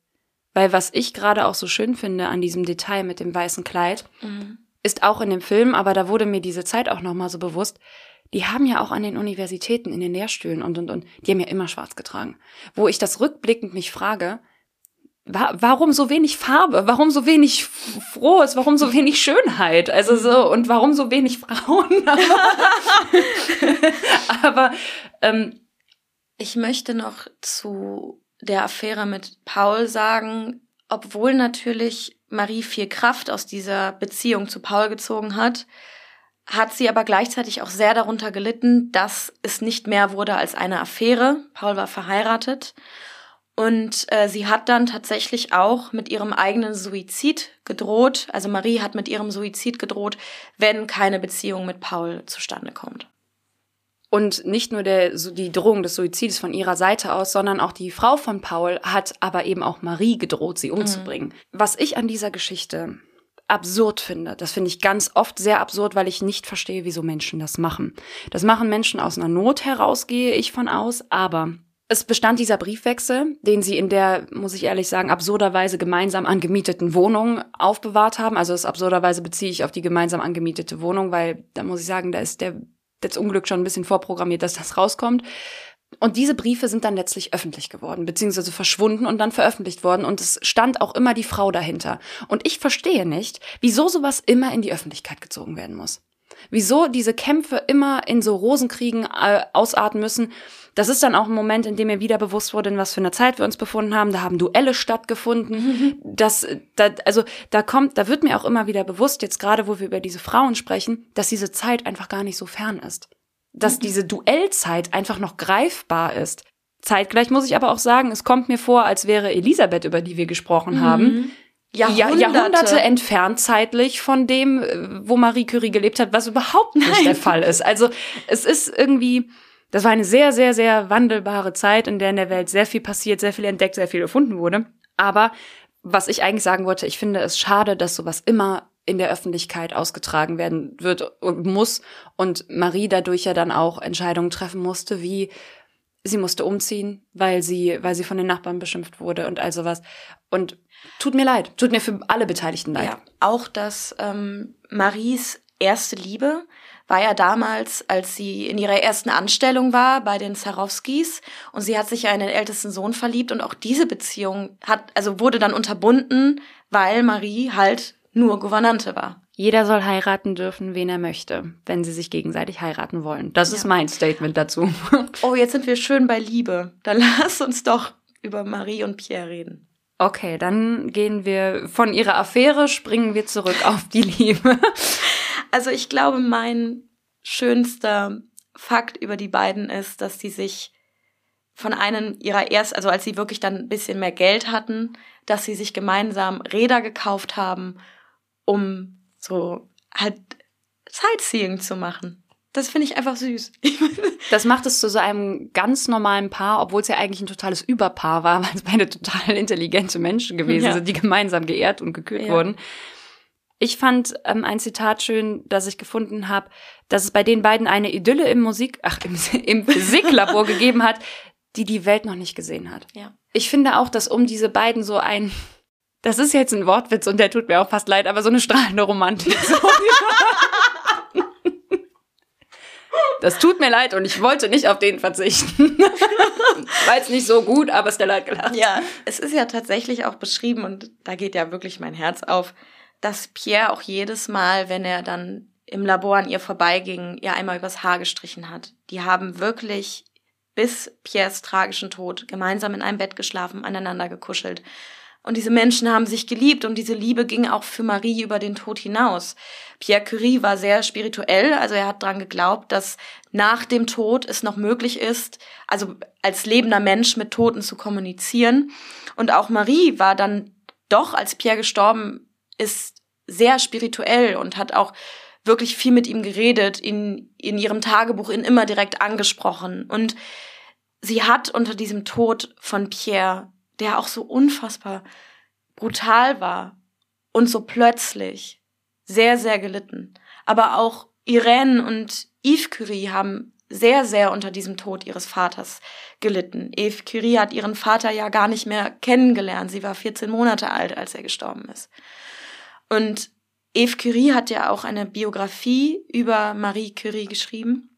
A: weil was ich gerade auch so schön finde an diesem Detail mit dem weißen Kleid, mhm. ist auch in dem Film, aber da wurde mir diese Zeit auch nochmal so bewusst, die haben ja auch an den Universitäten in den Lehrstühlen und, und, und, die haben ja immer schwarz getragen. Wo ich das rückblickend mich frage, warum so wenig Farbe? Warum so wenig Frohes? Warum so wenig Schönheit? Also so, und warum so wenig Frauen?
B: Aber ähm, ich möchte noch zu der Affäre mit Paul sagen, obwohl natürlich Marie viel Kraft aus dieser Beziehung zu Paul gezogen hat, hat sie aber gleichzeitig auch sehr darunter gelitten, dass es nicht mehr wurde als eine Affäre. Paul war verheiratet und äh, sie hat dann tatsächlich auch mit ihrem eigenen Suizid gedroht. Also Marie hat mit ihrem Suizid gedroht, wenn keine Beziehung mit Paul zustande kommt.
A: Und nicht nur der, so die Drohung des Suizides von ihrer Seite aus, sondern auch die Frau von Paul hat aber eben auch Marie gedroht, sie umzubringen. Mhm. Was ich an dieser Geschichte absurd finde. Das finde ich ganz oft sehr absurd, weil ich nicht verstehe, wieso Menschen das machen. Das machen Menschen aus einer Not heraus, gehe ich von aus, aber es bestand dieser Briefwechsel, den sie in der, muss ich ehrlich sagen, absurderweise gemeinsam angemieteten Wohnung aufbewahrt haben. Also das absurderweise beziehe ich auf die gemeinsam angemietete Wohnung, weil da muss ich sagen, da ist der das Unglück schon ein bisschen vorprogrammiert, dass das rauskommt. Und diese Briefe sind dann letztlich öffentlich geworden, beziehungsweise verschwunden und dann veröffentlicht worden. Und es stand auch immer die Frau dahinter. Und ich verstehe nicht, wieso sowas immer in die Öffentlichkeit gezogen werden muss. Wieso diese Kämpfe immer in so Rosenkriegen äh, ausarten müssen. Das ist dann auch ein Moment, in dem mir wieder bewusst wurde, in was für einer Zeit wir uns befunden haben. Da haben Duelle stattgefunden. Mhm. Das, da, also da kommt, da wird mir auch immer wieder bewusst, jetzt gerade, wo wir über diese Frauen sprechen, dass diese Zeit einfach gar nicht so fern ist dass diese Duellzeit einfach noch greifbar ist. Zeitgleich muss ich aber auch sagen, es kommt mir vor, als wäre Elisabeth, über die wir gesprochen mhm. haben, Jahrhunderte. Jahrhunderte entfernt zeitlich von dem, äh, wo Marie Curie gelebt hat, was überhaupt nicht Nein. der Fall ist. Also es ist irgendwie, das war eine sehr, sehr, sehr wandelbare Zeit, in der in der Welt sehr viel passiert, sehr viel entdeckt, sehr viel erfunden wurde. Aber was ich eigentlich sagen wollte, ich finde es schade, dass sowas immer in der Öffentlichkeit ausgetragen werden wird und muss und Marie dadurch ja dann auch Entscheidungen treffen musste, wie sie musste umziehen, weil sie, weil sie von den Nachbarn beschimpft wurde und all sowas. Und tut mir leid, tut mir für alle Beteiligten leid. Ja,
B: auch dass ähm, Maries erste Liebe war ja damals, als sie in ihrer ersten Anstellung war bei den Zarowskis und sie hat sich ja in den ältesten Sohn verliebt und auch diese Beziehung hat, also wurde dann unterbunden, weil Marie halt nur Gouvernante war.
A: Jeder soll heiraten dürfen, wen er möchte, wenn sie sich gegenseitig heiraten wollen. Das ja. ist mein Statement dazu.
B: Oh, jetzt sind wir schön bei Liebe. Dann lass uns doch über Marie und Pierre reden.
A: Okay, dann gehen wir von ihrer Affäre, springen wir zurück auf die Liebe.
B: Also ich glaube, mein schönster Fakt über die beiden ist, dass sie sich von einem ihrer erst, also als sie wirklich dann ein bisschen mehr Geld hatten, dass sie sich gemeinsam Räder gekauft haben um so halt Sightseeing zu machen. Das finde ich einfach süß.
A: das macht es zu so einem ganz normalen Paar, obwohl es ja eigentlich ein totales Überpaar war, weil es beide total intelligente Menschen gewesen ja. sind, die gemeinsam geehrt und gekürt ja. wurden. Ich fand ähm, ein Zitat schön, das ich gefunden habe, dass es bei den beiden eine Idylle im Musik, ach, im, im Physiklabor gegeben hat, die die Welt noch nicht gesehen hat. Ja. Ich finde auch, dass um diese beiden so ein das ist jetzt ein Wortwitz und der tut mir auch fast leid, aber so eine strahlende Romantik. So. Das tut mir leid und ich wollte nicht auf den verzichten. War jetzt nicht so gut, aber der leid gelacht.
B: Ja, es ist ja tatsächlich auch beschrieben und da geht ja wirklich mein Herz auf, dass Pierre auch jedes Mal, wenn er dann im Labor an ihr vorbeiging, ihr einmal übers Haar gestrichen hat. Die haben wirklich bis Pierres tragischen Tod gemeinsam in einem Bett geschlafen, aneinander gekuschelt. Und diese Menschen haben sich geliebt und diese Liebe ging auch für Marie über den Tod hinaus. Pierre Curie war sehr spirituell, also er hat dran geglaubt, dass nach dem Tod es noch möglich ist, also als lebender Mensch mit Toten zu kommunizieren. Und auch Marie war dann doch, als Pierre gestorben ist, sehr spirituell und hat auch wirklich viel mit ihm geredet, in, in ihrem Tagebuch ihn immer direkt angesprochen. Und sie hat unter diesem Tod von Pierre der auch so unfassbar brutal war und so plötzlich sehr, sehr gelitten. Aber auch Irene und Yves Curie haben sehr, sehr unter diesem Tod ihres Vaters gelitten. Yves Curie hat ihren Vater ja gar nicht mehr kennengelernt. Sie war 14 Monate alt, als er gestorben ist. Und Yves Curie hat ja auch eine Biografie über Marie Curie geschrieben.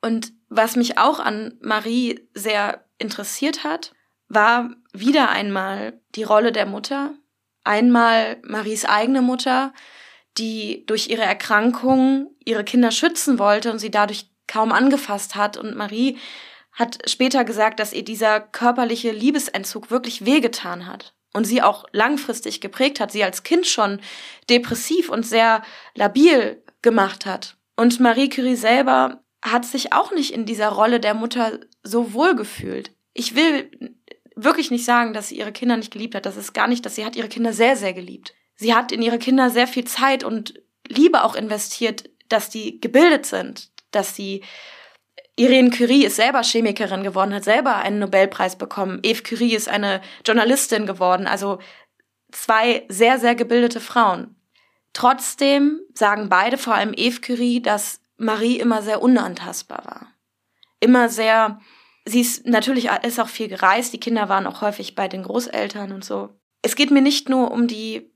B: Und was mich auch an Marie sehr interessiert hat, war wieder einmal die Rolle der Mutter. Einmal Maries eigene Mutter, die durch ihre Erkrankung ihre Kinder schützen wollte und sie dadurch kaum angefasst hat. Und Marie hat später gesagt, dass ihr dieser körperliche Liebesentzug wirklich wehgetan hat und sie auch langfristig geprägt hat, sie als Kind schon depressiv und sehr labil gemacht hat. Und Marie Curie selber hat sich auch nicht in dieser Rolle der Mutter so wohl gefühlt. Ich will wirklich nicht sagen, dass sie ihre Kinder nicht geliebt hat. Das ist gar nicht, dass sie hat ihre Kinder sehr, sehr geliebt. Sie hat in ihre Kinder sehr viel Zeit und Liebe auch investiert, dass die gebildet sind, dass sie Irene Curie ist selber Chemikerin geworden, hat selber einen Nobelpreis bekommen. Eve Curie ist eine Journalistin geworden. Also zwei sehr, sehr gebildete Frauen. Trotzdem sagen beide, vor allem Eve Curie, dass Marie immer sehr unantastbar war. Immer sehr sie ist natürlich ist auch viel gereist. Die Kinder waren auch häufig bei den Großeltern und so. Es geht mir nicht nur um die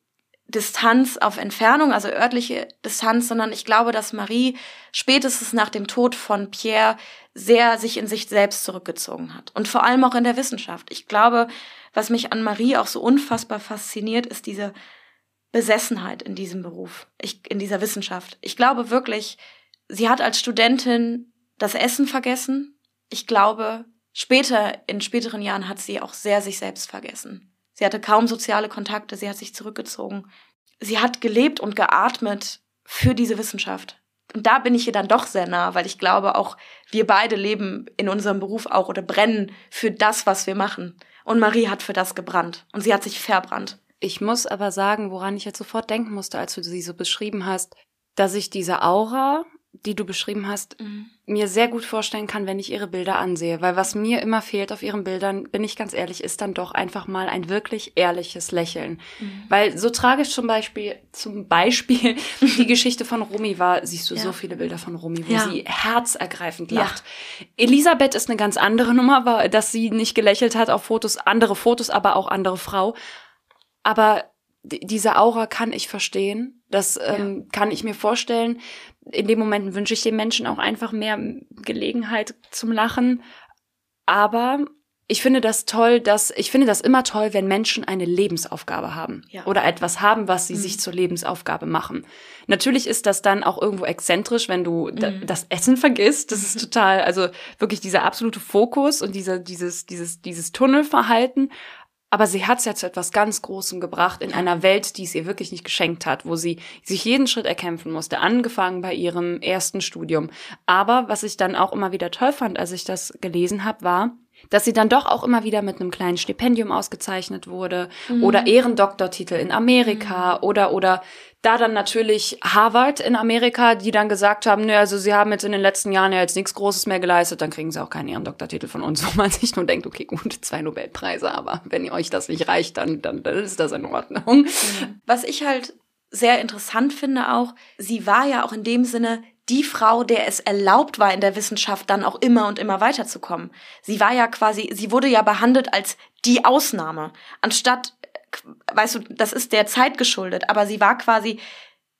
B: Distanz auf Entfernung, also örtliche Distanz, sondern ich glaube, dass Marie spätestens nach dem Tod von Pierre sehr sich in sich selbst zurückgezogen hat. Und vor allem auch in der Wissenschaft. Ich glaube, was mich an Marie auch so unfassbar fasziniert, ist diese Besessenheit in diesem Beruf, ich, in dieser Wissenschaft. Ich glaube wirklich, sie hat als Studentin das Essen vergessen. Ich glaube, später, in späteren Jahren hat sie auch sehr sich selbst vergessen. Sie hatte kaum soziale Kontakte, sie hat sich zurückgezogen. Sie hat gelebt und geatmet für diese Wissenschaft. Und da bin ich ihr dann doch sehr nah, weil ich glaube, auch wir beide leben in unserem Beruf auch oder brennen für das, was wir machen. Und Marie hat für das gebrannt. Und sie hat sich verbrannt.
A: Ich muss aber sagen, woran ich jetzt sofort denken musste, als du sie so beschrieben hast, dass ich diese Aura die du beschrieben hast, mhm. mir sehr gut vorstellen kann, wenn ich ihre Bilder ansehe. Weil was mir immer fehlt auf ihren Bildern, bin ich ganz ehrlich, ist dann doch einfach mal ein wirklich ehrliches Lächeln. Mhm. Weil so tragisch zum Beispiel, zum Beispiel die Geschichte von Rumi war, siehst du ja. so viele Bilder von Rumi, wo ja. sie herzergreifend lacht. Ja. Elisabeth ist eine ganz andere Nummer, war, dass sie nicht gelächelt hat auf Fotos, andere Fotos, aber auch andere Frau. Aber diese Aura kann ich verstehen. Das ähm, kann ich mir vorstellen in dem Moment wünsche ich den Menschen auch einfach mehr Gelegenheit zum Lachen. Aber ich finde das toll, dass ich finde das immer toll, wenn Menschen eine Lebensaufgabe haben ja. oder etwas haben, was sie mhm. sich zur Lebensaufgabe machen. Natürlich ist das dann auch irgendwo exzentrisch, wenn du mhm. das Essen vergisst. Das ist total, also wirklich dieser absolute Fokus und dieser dieses dieses dieses Tunnelverhalten. Aber sie hat es ja zu etwas ganz Großem gebracht in einer Welt, die es ihr wirklich nicht geschenkt hat, wo sie sich jeden Schritt erkämpfen musste, angefangen bei ihrem ersten Studium. Aber was ich dann auch immer wieder toll fand, als ich das gelesen habe, war, dass sie dann doch auch immer wieder mit einem kleinen Stipendium ausgezeichnet wurde mhm. oder Ehrendoktortitel in Amerika mhm. oder oder da dann natürlich Harvard in Amerika, die dann gesagt haben, ne, also sie haben jetzt in den letzten Jahren ja jetzt nichts Großes mehr geleistet, dann kriegen sie auch keinen Ehrendoktortitel von uns, wo man sich nur denkt, okay, gut, zwei Nobelpreise, aber wenn ihr euch das nicht reicht, dann, dann, dann ist das in Ordnung.
B: Was ich halt sehr interessant finde auch, sie war ja auch in dem Sinne die Frau, der es erlaubt war, in der Wissenschaft dann auch immer und immer weiterzukommen. Sie war ja quasi, sie wurde ja behandelt als die Ausnahme, anstatt weißt du, das ist der Zeit geschuldet, aber sie war quasi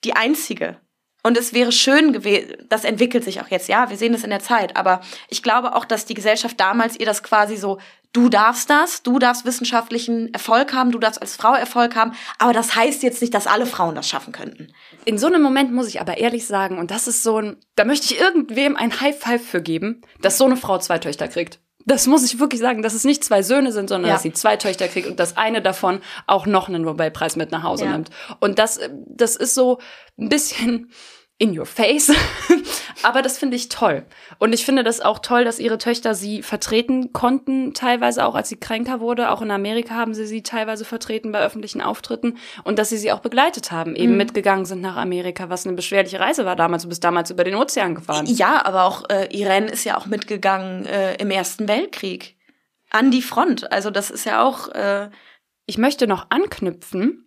B: die einzige. Und es wäre schön gewesen, das entwickelt sich auch jetzt, ja, wir sehen es in der Zeit, aber ich glaube auch, dass die Gesellschaft damals ihr das quasi so, du darfst das, du darfst wissenschaftlichen Erfolg haben, du darfst als Frau Erfolg haben, aber das heißt jetzt nicht, dass alle Frauen das schaffen könnten.
A: In so einem Moment muss ich aber ehrlich sagen, und das ist so ein, da möchte ich irgendwem ein High Five für geben, dass so eine Frau zwei Töchter kriegt. Das muss ich wirklich sagen, dass es nicht zwei Söhne sind, sondern ja. dass sie zwei Töchter kriegt und dass eine davon auch noch einen Nobelpreis mit nach Hause ja. nimmt. Und das, das ist so ein bisschen, in your face. Aber das finde ich toll. Und ich finde das auch toll, dass ihre Töchter sie vertreten konnten, teilweise auch als sie kränker wurde. Auch in Amerika haben sie sie teilweise vertreten bei öffentlichen Auftritten und dass sie sie auch begleitet haben, eben mhm. mitgegangen sind nach Amerika, was eine beschwerliche Reise war damals. Du bist damals über den Ozean gefahren.
B: Ja, aber auch äh, Irene ist ja auch mitgegangen äh, im Ersten Weltkrieg an die Front. Also das ist ja auch. Äh
A: ich möchte noch anknüpfen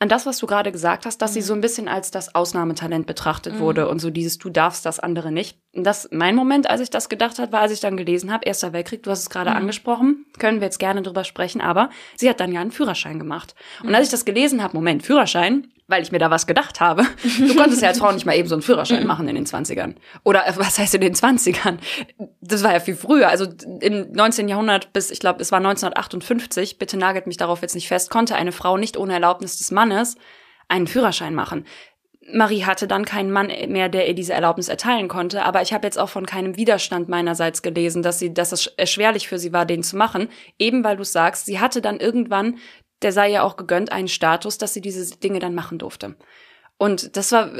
A: an das, was du gerade gesagt hast, dass mhm. sie so ein bisschen als das Ausnahmetalent betrachtet mhm. wurde und so dieses du darfst das andere nicht. Und das mein Moment, als ich das gedacht habe, war, als ich dann gelesen habe, Erster Weltkrieg, du hast es gerade mhm. angesprochen, können wir jetzt gerne drüber sprechen, aber sie hat dann ja einen Führerschein gemacht. Und als ich das gelesen habe, Moment, Führerschein, weil ich mir da was gedacht habe. Du konntest ja als Frau nicht mal eben so einen Führerschein machen in den 20ern. Oder äh, was heißt in den 20ern? Das war ja viel früher. Also im 19. Jahrhundert bis, ich glaube, es war 1958, bitte nagelt mich darauf jetzt nicht fest, konnte eine Frau nicht ohne Erlaubnis des Mannes einen Führerschein machen. Marie hatte dann keinen Mann mehr, der ihr diese Erlaubnis erteilen konnte, aber ich habe jetzt auch von keinem Widerstand meinerseits gelesen, dass sie, dass es erschwerlich für sie war, den zu machen, eben weil du sagst, sie hatte dann irgendwann der sei ja auch gegönnt einen Status, dass sie diese Dinge dann machen durfte. Und das war,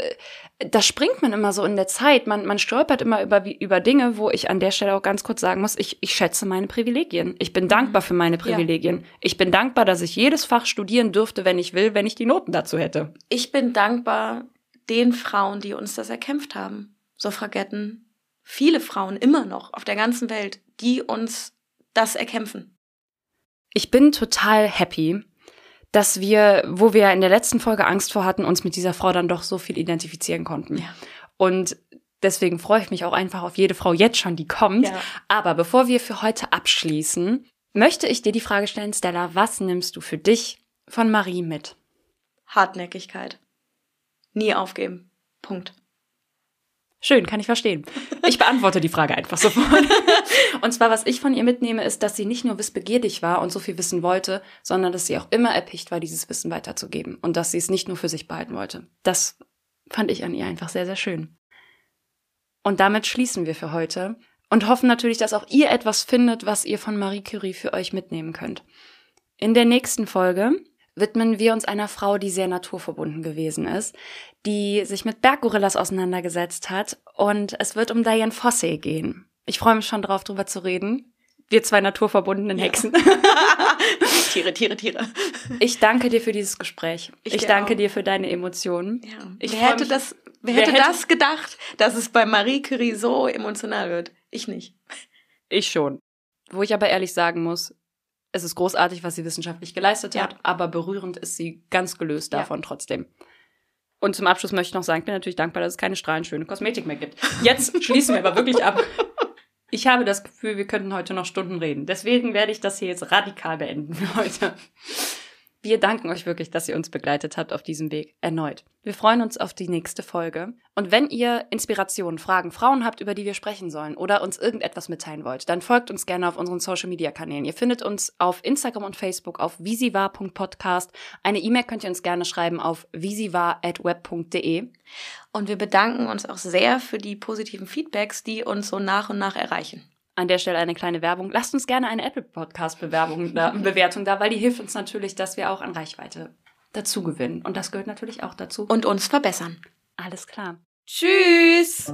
A: da springt man immer so in der Zeit. Man, man stolpert immer über, über Dinge, wo ich an der Stelle auch ganz kurz sagen muss, ich, ich schätze meine Privilegien. Ich bin dankbar für meine Privilegien. Ja. Ich bin dankbar, dass ich jedes Fach studieren dürfte, wenn ich will, wenn ich die Noten dazu hätte.
B: Ich bin dankbar den Frauen, die uns das erkämpft haben. Suffragetten, viele Frauen immer noch auf der ganzen Welt, die uns das erkämpfen.
A: Ich bin total happy, dass wir, wo wir in der letzten Folge Angst vor hatten, uns mit dieser Frau dann doch so viel identifizieren konnten. Ja. Und deswegen freue ich mich auch einfach auf jede Frau jetzt schon, die kommt. Ja. Aber bevor wir für heute abschließen, möchte ich dir die Frage stellen, Stella, was nimmst du für dich von Marie mit?
B: Hartnäckigkeit. Nie aufgeben. Punkt.
A: Schön, kann ich verstehen. Ich beantworte die Frage einfach sofort. Und zwar, was ich von ihr mitnehme, ist, dass sie nicht nur wissbegierig war und so viel wissen wollte, sondern dass sie auch immer erpicht war, dieses Wissen weiterzugeben und dass sie es nicht nur für sich behalten wollte. Das fand ich an ihr einfach sehr, sehr schön. Und damit schließen wir für heute und hoffen natürlich, dass auch ihr etwas findet, was ihr von Marie Curie für euch mitnehmen könnt. In der nächsten Folge widmen wir uns einer Frau, die sehr naturverbunden gewesen ist, die sich mit Berggorillas auseinandergesetzt hat und es wird um Diane Fossey gehen. Ich freue mich schon drauf, drüber zu reden. Wir zwei naturverbundenen Hexen. Ja.
B: Tiere, Tiere, Tiere.
A: Ich danke dir für dieses Gespräch. Ich, ich danke auch. dir für deine Emotionen.
B: Ja. Ich wer hätte, das, wer, wer hätte das gedacht, dass es bei Marie Curie so emotional wird? Ich nicht.
A: Ich schon. Wo ich aber ehrlich sagen muss, es ist großartig, was sie wissenschaftlich geleistet ja. hat, aber berührend ist sie ganz gelöst davon ja. trotzdem. Und zum Abschluss möchte ich noch sagen, ich bin natürlich dankbar, dass es keine strahlenschöne Kosmetik mehr gibt. Jetzt schließen wir aber wirklich ab. Ich habe das Gefühl, wir könnten heute noch Stunden reden. Deswegen werde ich das hier jetzt radikal beenden für heute. Wir danken euch wirklich, dass ihr uns begleitet habt auf diesem Weg erneut. Wir freuen uns auf die nächste Folge. Und wenn ihr Inspirationen, Fragen, Frauen habt, über die wir sprechen sollen oder uns irgendetwas mitteilen wollt, dann folgt uns gerne auf unseren Social Media Kanälen. Ihr findet uns auf Instagram und Facebook auf visivar.podcast. Eine E-Mail könnt ihr uns gerne schreiben auf visivar.web.de.
B: Und wir bedanken uns auch sehr für die positiven Feedbacks, die uns so nach und nach erreichen
A: an der Stelle eine kleine Werbung. Lasst uns gerne eine Apple Podcast Bewerbung da, Bewertung da, weil die hilft uns natürlich, dass wir auch an Reichweite dazu gewinnen. Und das gehört natürlich auch dazu.
B: Und uns verbessern.
A: Alles klar.
B: Tschüss!